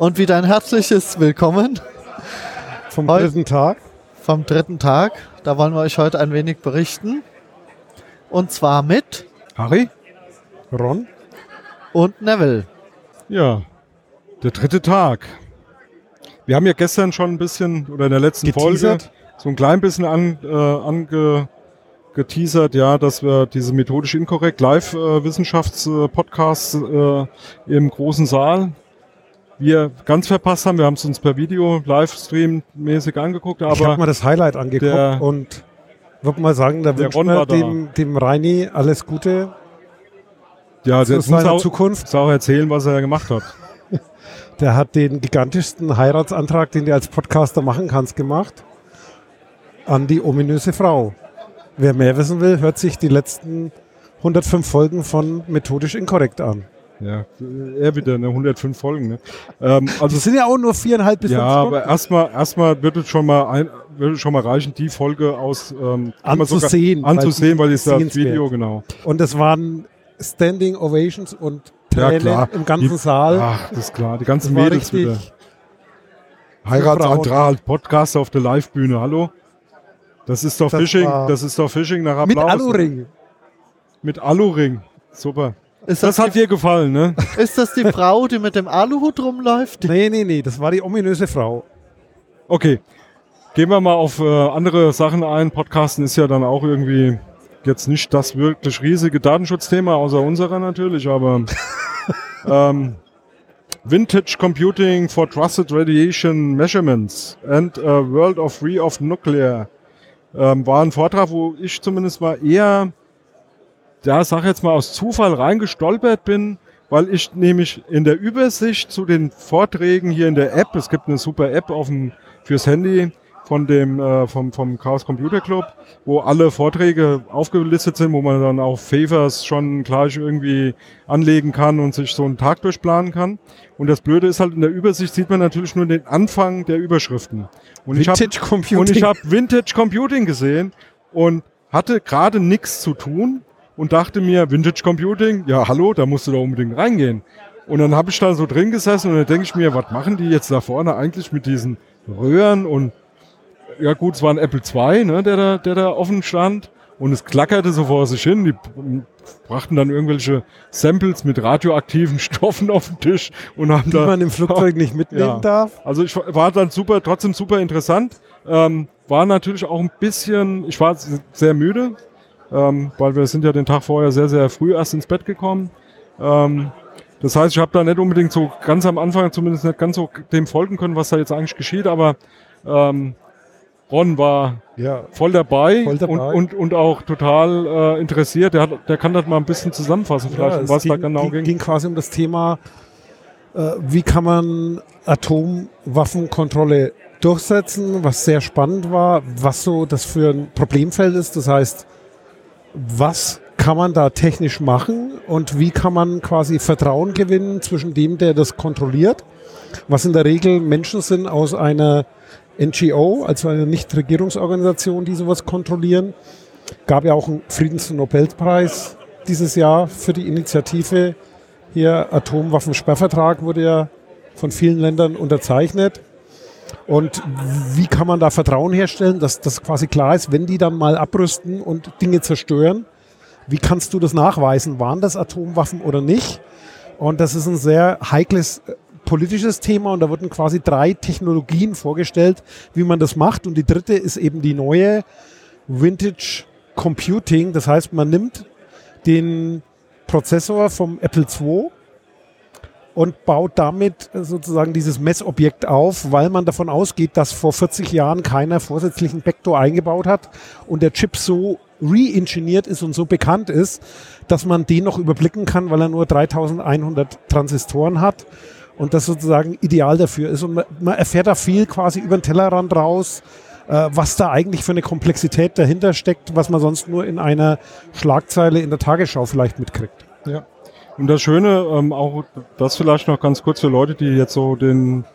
Und wieder ein herzliches Willkommen Vom Heute- dritten Tag. vom dritten Tag. Da wollen wir euch heute ein wenig berichten. Und zwar mit Harry? Ron. und Neville. Ja, der dritte Tag. Wir haben ja gestern schon ein bisschen, oder in der letzten Geteasert. Folge, so ein klein bisschen an, äh, ange, geteasert, ja, dass wir diese methodisch inkorrekt Live-Wissenschafts-Podcasts äh, im großen Saal wir ganz verpasst haben. Wir haben es uns per Video, Livestream-mäßig angeguckt, ich habe aber mal das Highlight angeguckt der- und würde mal sagen, da wünschen wir dem, dem Reini alles Gute ja, der muss auch, Zukunft. muss auch erzählen, was er gemacht hat. Der hat den gigantischsten Heiratsantrag, den du als Podcaster machen kannst, gemacht. An die ominöse Frau. Wer mehr wissen will, hört sich die letzten 105 Folgen von Methodisch Inkorrekt an. Ja, er wieder, ne, 105 Folgen. Ne? Ähm, also Das sind ja auch nur viereinhalb bis ja, fünf aber Stunden. erstmal erstmal wird es schon mal ein, wird es schon mal reichen, die Folge aus ähm, sogar- Anzusehen, weil anzusehen, weil ist das. Video genau. Und es waren Standing Ovations und Ja, Tränen klar. im ganzen Die- Saal. Ach, das ist klar, die ganzen Das Mädels wieder. Heiratsantrag, Podcast auf der Livebühne, hallo? Das ist doch Das Fishing, das ist doch Fishing nach Mit Applaus. Aluring. Mit Aluring. Super. Ist Das das, hat dir gefallen, ne? ist das die Frau, die mit dem Aluhut rumläuft? Nee, nee, nee, das war die ominöse Frau. Okay. Gehen wir mal auf äh, andere Sachen ein. Podcasten ist ja dann auch irgendwie jetzt nicht das wirklich riesige Datenschutzthema, außer unserer natürlich, aber ähm, Vintage Computing for Trusted Radiation Measurements and a World of Free of Nuclear ähm, war ein Vortrag, wo ich zumindest mal eher, ja, sag jetzt mal aus Zufall reingestolpert bin, weil ich nämlich in der Übersicht zu den Vorträgen hier in der App, es gibt eine super App auf dem, fürs Handy von dem äh, vom, vom Chaos Computer Club, wo alle Vorträge aufgelistet sind, wo man dann auch Favors schon gleich irgendwie anlegen kann und sich so einen Tag durchplanen kann. Und das Blöde ist halt, in der Übersicht sieht man natürlich nur den Anfang der Überschriften. Und ich habe Vintage Computing. und ich habe Vintage Computing gesehen und hatte gerade nichts zu tun und dachte mir, Vintage Computing, ja hallo, da musst du da unbedingt reingehen. Und dann habe ich da so drin gesessen und dann denke ich mir, was machen die jetzt da vorne eigentlich mit diesen Röhren und ja gut, es war ein Apple II, ne, der da, der da offen stand und es klackerte so vor sich hin. Die brachten dann irgendwelche Samples mit radioaktiven Stoffen auf den Tisch und haben die da man im Flugzeug nicht mitnehmen Ja. darf. also ich war dann super, trotzdem super interessant. Ähm, war natürlich auch ein bisschen, ich war sehr müde, ähm, weil wir sind ja den Tag vorher sehr, sehr früh erst ins Bett gekommen. Ähm, das heißt, ich habe da nicht unbedingt so ganz am Anfang zumindest nicht ganz so dem folgen können, was da jetzt eigentlich geschieht, aber ähm, Ron war Ja. voll dabei, Voll dabei. Und, und, und auch total äh, interessiert. Der, hat, der kann das mal ein bisschen zusammenfassen, vielleicht, um es was ging, da genau ging, ging. ging quasi um das Thema, äh, wie kann man Atomwaffenkontrolle durchsetzen, was sehr spannend war, was so das für ein Problemfeld ist. Das heißt, was kann man da technisch machen und wie kann man quasi Vertrauen gewinnen zwischen dem, der das kontrolliert, was in der Regel Menschen sind aus einer NGO, also einer Nichtregierungsorganisation, die sowas kontrollieren. Gab ja auch einen Friedensnobelpreis dieses Jahr für die Initiative. Hier Atomwaffensperrvertrag wurde ja von vielen Ländern unterzeichnet. Und wie kann man da Vertrauen herstellen, dass das quasi klar ist, wenn die dann mal abrüsten und Dinge zerstören, wie kannst du das nachweisen? Waren das Atomwaffen oder nicht? Und das ist ein sehr heikles äh, politisches Thema und da wurden quasi drei Technologien vorgestellt, wie man das macht. Und die dritte ist eben die neue Vintage Computing. Das heißt, man nimmt den Prozessor vom Apple II und baut damit sozusagen dieses Messobjekt auf, weil man davon ausgeht, dass vor 40 Jahren keiner vorsätzlichen Backdoor eingebaut hat und der Chip so re-engineert ist und so bekannt ist, dass man den noch überblicken kann, weil er nur 3100 Transistoren hat und das sozusagen ideal dafür ist. Und man, man erfährt da viel quasi über den Tellerrand raus, äh, was da eigentlich für eine Komplexität dahinter steckt, was man sonst nur in einer Schlagzeile in der Tagesschau vielleicht mitkriegt. Ja. Und das Schöne, ähm, auch das vielleicht noch ganz kurz für Leute, die jetzt so den,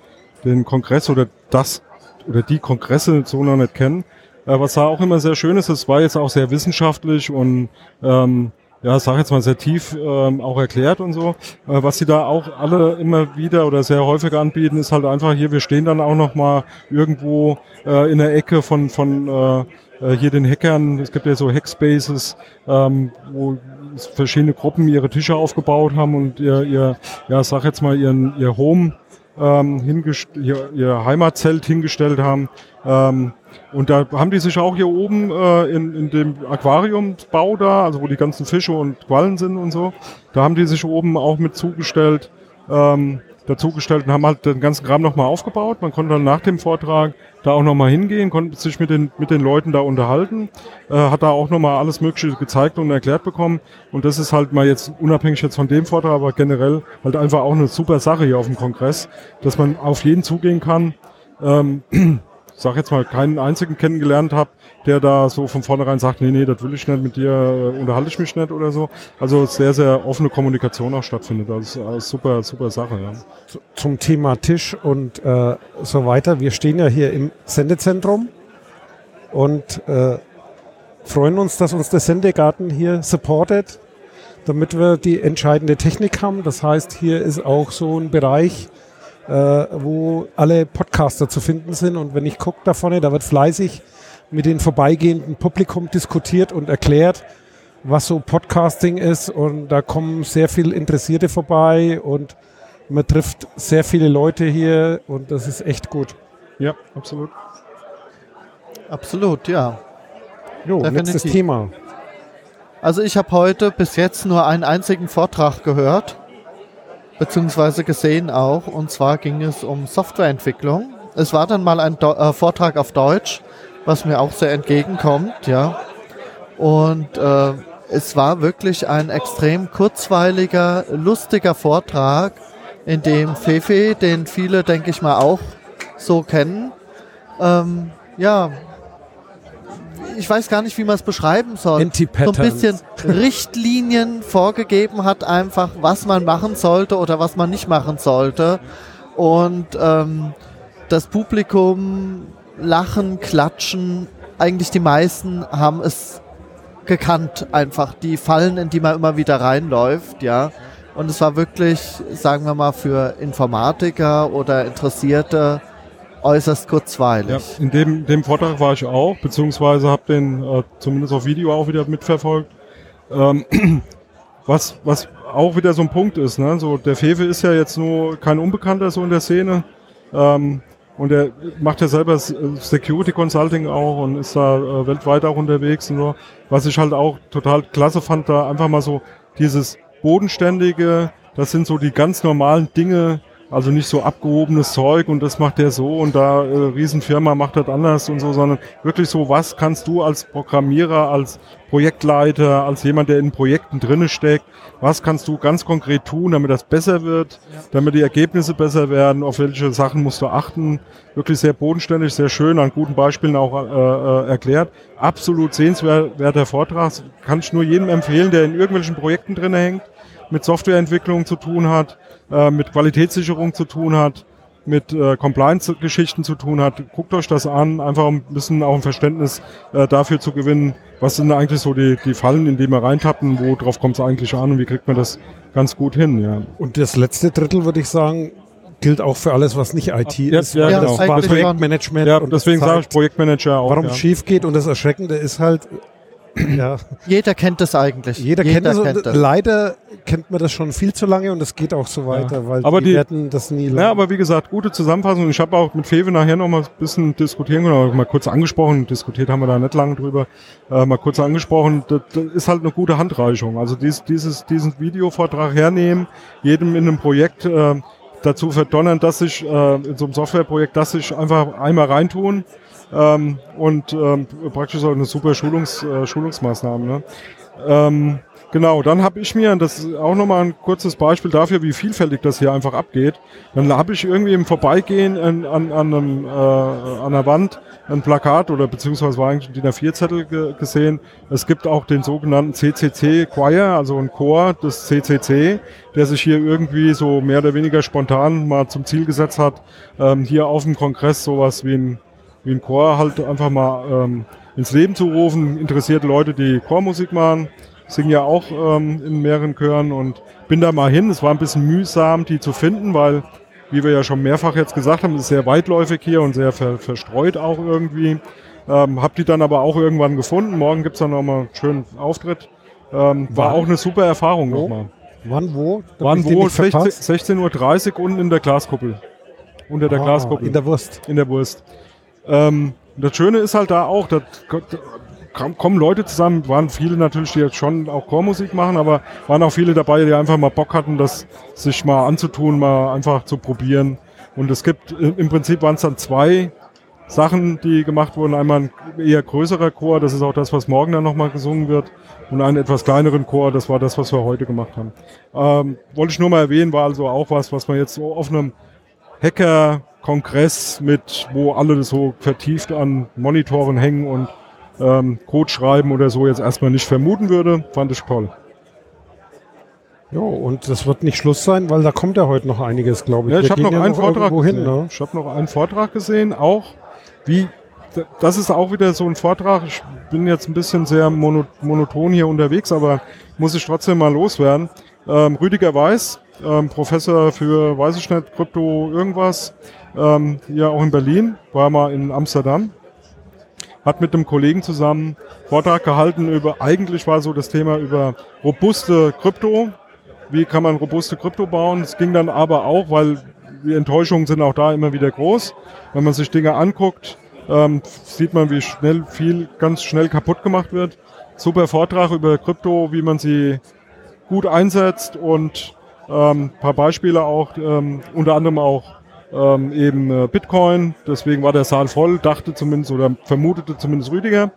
den Kongress oder das oder die Kongresse so noch nicht kennen, äh, was da auch immer sehr schön ist, es war jetzt auch sehr wissenschaftlich und ähm, ja, sag jetzt mal sehr tief ähm, auch erklärt und so. Äh, was sie da auch alle immer wieder oder sehr häufig anbieten, ist halt einfach hier, wir stehen dann auch noch mal irgendwo äh, in der Ecke von, von äh, äh hier den Hackern. Es gibt ja so Hackspaces, ähm, wo verschiedene Gruppen ihre Tische aufgebaut haben und ihr, ihr ja, sag jetzt mal, ihren, ihr Home ähm, ihr, ihr Heimatzelt hingestellt haben. Ähm, und da haben die sich auch hier oben äh, in, in dem Aquariumsbau da, also wo die ganzen Fische und Quallen sind und so, da haben die sich oben auch mit zugestellt, ähm, dazugestellt und haben halt den ganzen Kram nochmal aufgebaut. Man konnte dann nach dem Vortrag da auch nochmal hingehen, konnte sich mit den, mit den Leuten da unterhalten, äh, hat da auch nochmal alles Mögliche gezeigt und erklärt bekommen. Und das ist halt mal jetzt unabhängig jetzt von dem Vortrag, aber generell halt einfach auch eine super Sache hier auf dem Kongress, dass man auf jeden zugehen kann. Ähm, sag jetzt mal, keinen einzigen kennengelernt habe, der da so von vornherein sagt, nee, nee, das will ich nicht, mit dir äh, unterhalte ich mich nicht oder so. Also sehr, sehr offene Kommunikation auch stattfindet. Das ist eine super, super Sache. Ja. Zum Thema Tisch und äh, so weiter. Wir stehen ja hier im Sendezentrum und äh, freuen uns, dass uns der Sendegarten hier supportet, damit wir die entscheidende Technik haben. Das heißt, hier ist auch so ein Bereich, äh, wo alle Podcaster zu finden sind. Und wenn ich gucke da vorne, da wird fleißig mit den vorbeigehenden Publikum diskutiert und erklärt, was so Podcasting ist. Und da kommen sehr viele Interessierte vorbei und man trifft sehr viele Leute hier und das ist echt gut. Ja, absolut. Absolut, ja. Jo, Definitiv. letztes Thema. Also ich habe heute bis jetzt nur einen einzigen Vortrag gehört beziehungsweise gesehen auch. Und zwar ging es um Softwareentwicklung. Es war dann mal ein Do äh, Vortrag auf Deutsch, was mir auch sehr entgegenkommt, ja. Und äh, es war wirklich ein extrem kurzweiliger, lustiger Vortrag, in dem Fefe, den viele, denke ich mal, auch so kennen, ähm, ja, ich weiß gar nicht, wie man es beschreiben soll, so ein bisschen Richtlinien vorgegeben hat, einfach, was man machen sollte oder was man nicht machen sollte. Und ähm, das Publikum lachen, klatschen, eigentlich die meisten haben es gekannt, einfach die Fallen, in die man immer wieder reinläuft, ja. Und es war wirklich, sagen wir mal, für Informatiker oder Interessierte äußerst kurzweilig. Ja, in dem, dem Vortrag war ich auch, beziehungsweise habe den äh, zumindest auf Video auch wieder mitverfolgt. Ähm, was, was auch wieder so ein Punkt ist, ne? So, der Fefe ist ja jetzt nur kein Unbekannter so in der Szene. Ähm, und er macht ja selber Security Consulting auch und ist da äh, weltweit auch unterwegs und so. Was ich halt auch total klasse fand, da einfach mal so dieses bodenständige, das sind so die ganz normalen Dinge, also nicht so abgehobenes Zeug und das macht der so und da äh, Riesenfirma macht das anders und so, sondern wirklich so, was kannst du als Programmierer, als Projektleiter, als jemand, der in Projekten drinne steckt, was kannst du ganz konkret tun, damit das besser wird, damit die Ergebnisse besser werden, auf welche Sachen musst du achten. Wirklich sehr bodenständig, sehr schön, an guten Beispielen auch äh, äh, erklärt. Absolut sehenswerter Vortrag, kann ich nur jedem empfehlen, der in irgendwelchen Projekten drinne hängt, mit Softwareentwicklung zu tun hat äh, mit Qualitätssicherung zu tun hat, mit äh, Compliance-Geschichten zu tun hat. Guckt euch das an, einfach ein bisschen auch ein Verständnis äh, dafür zu gewinnen, was sind eigentlich so die, die Fallen, in die wir reintappen, worauf kommt es eigentlich an und wie kriegt man das ganz gut hin. Ja. Und das letzte Drittel würde ich sagen, gilt auch für alles, was nicht IT ja, ist. Ja, ja genau. Projektmanagement. Ja, und deswegen sage ich Projektmanager auch. Warum ja. schief geht und das Erschreckende ist halt, ja. Jeder kennt das eigentlich. Jeder, Jeder kennt, das, kennt das. Leider kennt man das schon viel zu lange und es geht auch so weiter, ja. weil aber die, die werden das nie lernen. Ja, aber wie gesagt, gute Zusammenfassung. Ich habe auch mit Fewe nachher noch mal ein bisschen diskutieren können, mal kurz angesprochen. Diskutiert haben wir da nicht lange drüber. Äh, mal kurz angesprochen. Das, das, ist halt eine gute Handreichung. Also dies, dieses, diesen Videovortrag hernehmen, jedem in einem Projekt äh, dazu verdonnern, dass sich äh, in so einem Softwareprojekt, dass sich einfach einmal reintun ähm, und ähm, praktisch auch eine super Schulungs, äh, Schulungsmaßnahme. Ne? Ähm, genau, dann habe ich mir, das ist auch nochmal ein kurzes Beispiel dafür, wie vielfältig das hier einfach abgeht. Dann habe ich irgendwie im Vorbeigehen an, an, an, einem, äh, an einer Wand ein Plakat oder beziehungsweise war eigentlich ein DIN A4-Zettel ge gesehen. Es gibt auch den sogenannten CCC Choir, also ein Chor des CCC, der sich hier irgendwie so mehr oder weniger spontan mal zum Ziel gesetzt hat, ähm, hier auf dem Kongress sowas wie ein wie ein Chor halt einfach mal ähm, ins Leben zu rufen, interessierte Leute, die Chormusik machen. singe ja auch ähm, in mehreren Chören und bin da mal hin. Es war ein bisschen mühsam, die zu finden, weil, wie wir ja schon mehrfach jetzt gesagt haben, es ist sehr weitläufig hier und sehr ver verstreut auch irgendwie. Ähm, hab die dann aber auch irgendwann gefunden. Morgen gibt's dann nochmal einen schönen Auftritt. Ähm, war auch eine super Erfahrung nochmal. Wann wo? Wann wo? 16.30 Uhr unten in der Glaskuppel. Unter der ah, Glaskuppel. In der Wurst. In der Wurst. Ähm, das Schöne ist halt da auch, da kommen Leute zusammen, waren viele natürlich, die jetzt schon auch Chormusik machen, aber waren auch viele dabei, die einfach mal Bock hatten, das sich mal anzutun, mal einfach zu probieren. Und es gibt, im Prinzip waren es dann zwei Sachen, die gemacht wurden. Einmal ein eher größerer Chor, das ist auch das, was morgen dann nochmal gesungen wird. Und einen etwas kleineren Chor, das war das, was wir heute gemacht haben. Ähm, wollte ich nur mal erwähnen, war also auch was, was man jetzt so auf einem Hacker-Kongress mit, wo alle so vertieft an Monitoren hängen und ähm, Code schreiben oder so jetzt erstmal nicht vermuten würde. Fand ich toll. Ja, und das wird nicht Schluss sein, weil da kommt ja heute noch einiges, glaube ich. Ja, ich habe noch einen Vortrag gesehen. Ne? Ich habe noch einen Vortrag gesehen, auch wie, das ist auch wieder so ein Vortrag. Ich bin jetzt ein bisschen sehr monoton hier unterwegs, aber muss ich trotzdem mal loswerden. Ähm, Rüdiger Weiß, ähm, Professor für, weiß ich nicht, Krypto irgendwas, ähm, hier auch in Berlin, war mal in Amsterdam, hat mit einem Kollegen zusammen Vortrag gehalten über, eigentlich war so das Thema über robuste Krypto. Wie kann man robuste Krypto bauen? Es ging dann aber auch, weil die Enttäuschungen sind auch da immer wieder groß. Wenn man sich Dinge anguckt, ähm, sieht man, wie schnell viel ganz schnell kaputt gemacht wird. Super Vortrag über Krypto, wie man sie gut einsetzt und ähm, paar Beispiele auch, ähm, unter anderem auch ähm, eben äh, Bitcoin. Deswegen war der Saal voll, dachte zumindest oder vermutete zumindest Rüdiger.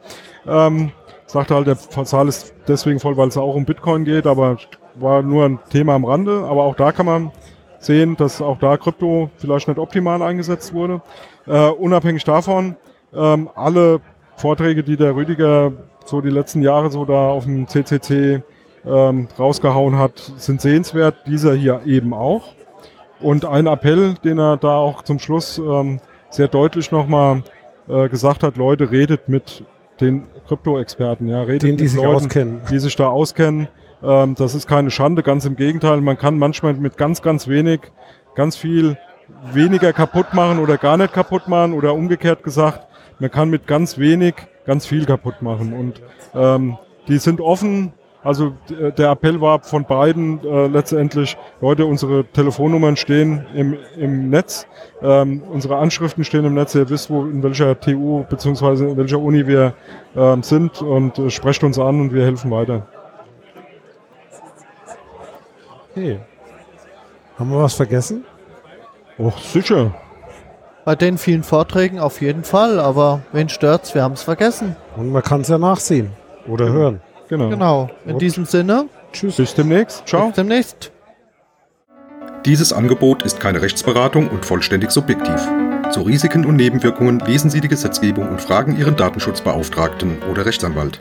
Ähm, sagte halt, der Saal ist deswegen voll, weil es auch um Bitcoin geht, aber war nur ein Thema am Rande. Aber auch da kann man sehen, dass auch da Krypto vielleicht nicht optimal eingesetzt wurde. Äh, unabhängig davon, ähm, alle Vorträge, die der Rüdiger so die letzten Jahre so da auf dem CCC ähm, rausgehauen hat, sind sehenswert. Dieser hier eben auch. Und ein Appell, den er da auch zum Schluss ähm, sehr deutlich nochmal äh, gesagt hat, Leute, redet mit den Krypto-Experten, ja, redet den, die mit sich Leuten, auskennen. die sich da auskennen ähm, das ist keine Schande, ganz im Gegenteil. Man kann manchmal mit ganz, ganz wenig, ganz viel weniger kaputt machen oder gar nicht kaputt machen oder umgekehrt gesagt, man kann mit ganz wenig ganz viel kaputt machen. Und ähm, die sind offen. Also der Appell war von beiden äh, letztendlich, Leute, unsere Telefonnummern stehen im, im Netz, ähm, unsere Anschriften stehen im Netz, ihr wisst, wo in welcher TU beziehungsweise in welcher Uni wir ähm, sind und äh, sprecht uns an und wir helfen weiter. Okay. Haben wir was vergessen? Och, sicher. Bei den vielen Vorträgen auf jeden Fall, aber wen stört's? Wir haben es vergessen. Und man kann es ja nachsehen oder genau. hören. Genau. Genau. In Gut. diesem Sinne. Tschüss. Bis demnächst. Ciao. Bis demnächst. Dieses Angebot ist keine Rechtsberatung und vollständig subjektiv. Zu Risiken und Nebenwirkungen lesen Sie die Gesetzgebung und fragen Ihren Datenschutzbeauftragten oder Rechtsanwalt.